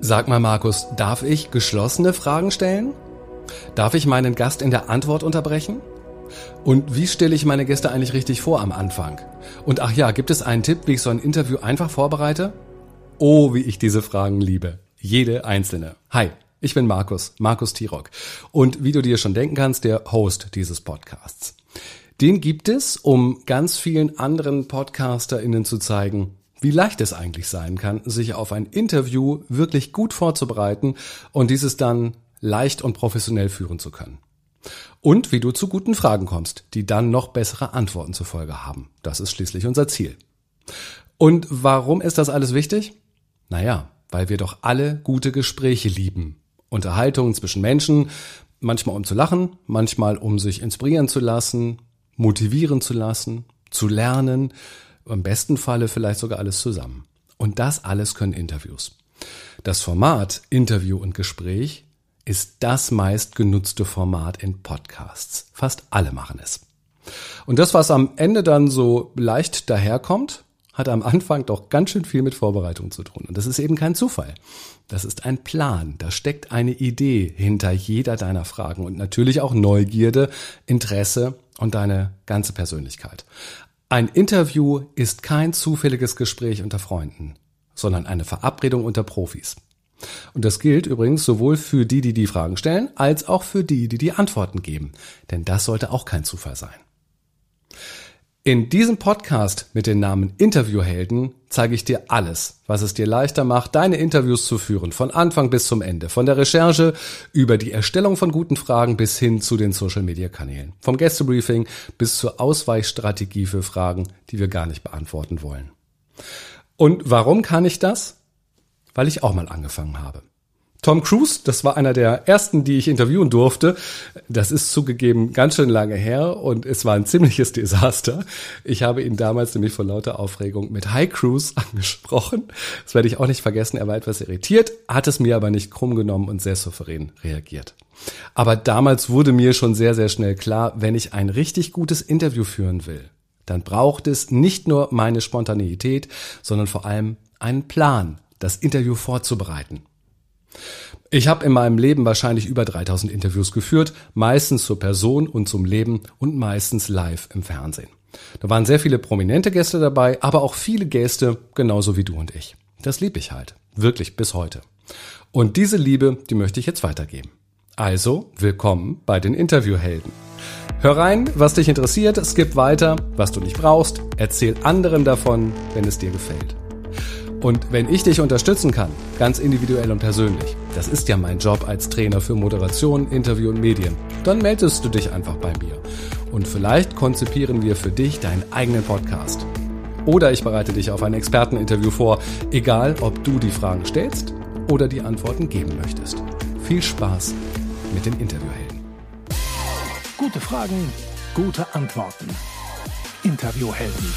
Sag mal, Markus, darf ich geschlossene Fragen stellen? Darf ich meinen Gast in der Antwort unterbrechen? Und wie stelle ich meine Gäste eigentlich richtig vor am Anfang? Und ach ja, gibt es einen Tipp, wie ich so ein Interview einfach vorbereite? Oh, wie ich diese Fragen liebe. Jede einzelne. Hi, ich bin Markus, Markus Tirock. Und wie du dir schon denken kannst, der Host dieses Podcasts. Den gibt es, um ganz vielen anderen PodcasterInnen zu zeigen, wie leicht es eigentlich sein kann, sich auf ein Interview wirklich gut vorzubereiten und dieses dann leicht und professionell führen zu können. Und wie du zu guten Fragen kommst, die dann noch bessere Antworten zur Folge haben. Das ist schließlich unser Ziel. Und warum ist das alles wichtig? Naja, weil wir doch alle gute Gespräche lieben. Unterhaltungen zwischen Menschen, manchmal um zu lachen, manchmal um sich inspirieren zu lassen, motivieren zu lassen, zu lernen, im besten Falle vielleicht sogar alles zusammen. Und das alles können Interviews. Das Format Interview und Gespräch ist das meistgenutzte Format in Podcasts. Fast alle machen es. Und das, was am Ende dann so leicht daherkommt, hat am Anfang doch ganz schön viel mit Vorbereitung zu tun. Und das ist eben kein Zufall. Das ist ein Plan. Da steckt eine Idee hinter jeder deiner Fragen und natürlich auch Neugierde, Interesse und deine ganze Persönlichkeit. Ein Interview ist kein zufälliges Gespräch unter Freunden, sondern eine Verabredung unter Profis. Und das gilt übrigens sowohl für die, die die Fragen stellen, als auch für die, die die Antworten geben. Denn das sollte auch kein Zufall sein. In diesem Podcast mit dem Namen Interviewhelden zeige ich dir alles, was es dir leichter macht, deine Interviews zu führen, von Anfang bis zum Ende, von der Recherche über die Erstellung von guten Fragen bis hin zu den Social-Media-Kanälen, vom Gästebriefing bis zur Ausweichstrategie für Fragen, die wir gar nicht beantworten wollen. Und warum kann ich das? Weil ich auch mal angefangen habe. Tom Cruise, das war einer der ersten, die ich interviewen durfte. Das ist zugegeben ganz schön lange her und es war ein ziemliches Desaster. Ich habe ihn damals nämlich vor lauter Aufregung mit Hi Cruise angesprochen. Das werde ich auch nicht vergessen. Er war etwas irritiert, hat es mir aber nicht krumm genommen und sehr souverän reagiert. Aber damals wurde mir schon sehr, sehr schnell klar, wenn ich ein richtig gutes Interview führen will, dann braucht es nicht nur meine Spontaneität, sondern vor allem einen Plan, das Interview vorzubereiten. Ich habe in meinem Leben wahrscheinlich über 3000 Interviews geführt, meistens zur Person und zum Leben und meistens live im Fernsehen. Da waren sehr viele prominente Gäste dabei, aber auch viele Gäste, genauso wie du und ich. Das lieb ich halt, wirklich bis heute. Und diese Liebe, die möchte ich jetzt weitergeben. Also, willkommen bei den Interviewhelden. Hör rein, was dich interessiert, skip weiter, was du nicht brauchst, erzähl anderen davon, wenn es dir gefällt. Und wenn ich dich unterstützen kann, ganz individuell und persönlich, das ist ja mein Job als Trainer für Moderation, Interview und Medien, dann meldest du dich einfach bei mir. Und vielleicht konzipieren wir für dich deinen eigenen Podcast. Oder ich bereite dich auf ein Experteninterview vor, egal ob du die Fragen stellst oder die Antworten geben möchtest. Viel Spaß mit den Interviewhelden. Gute Fragen, gute Antworten. Interviewhelden.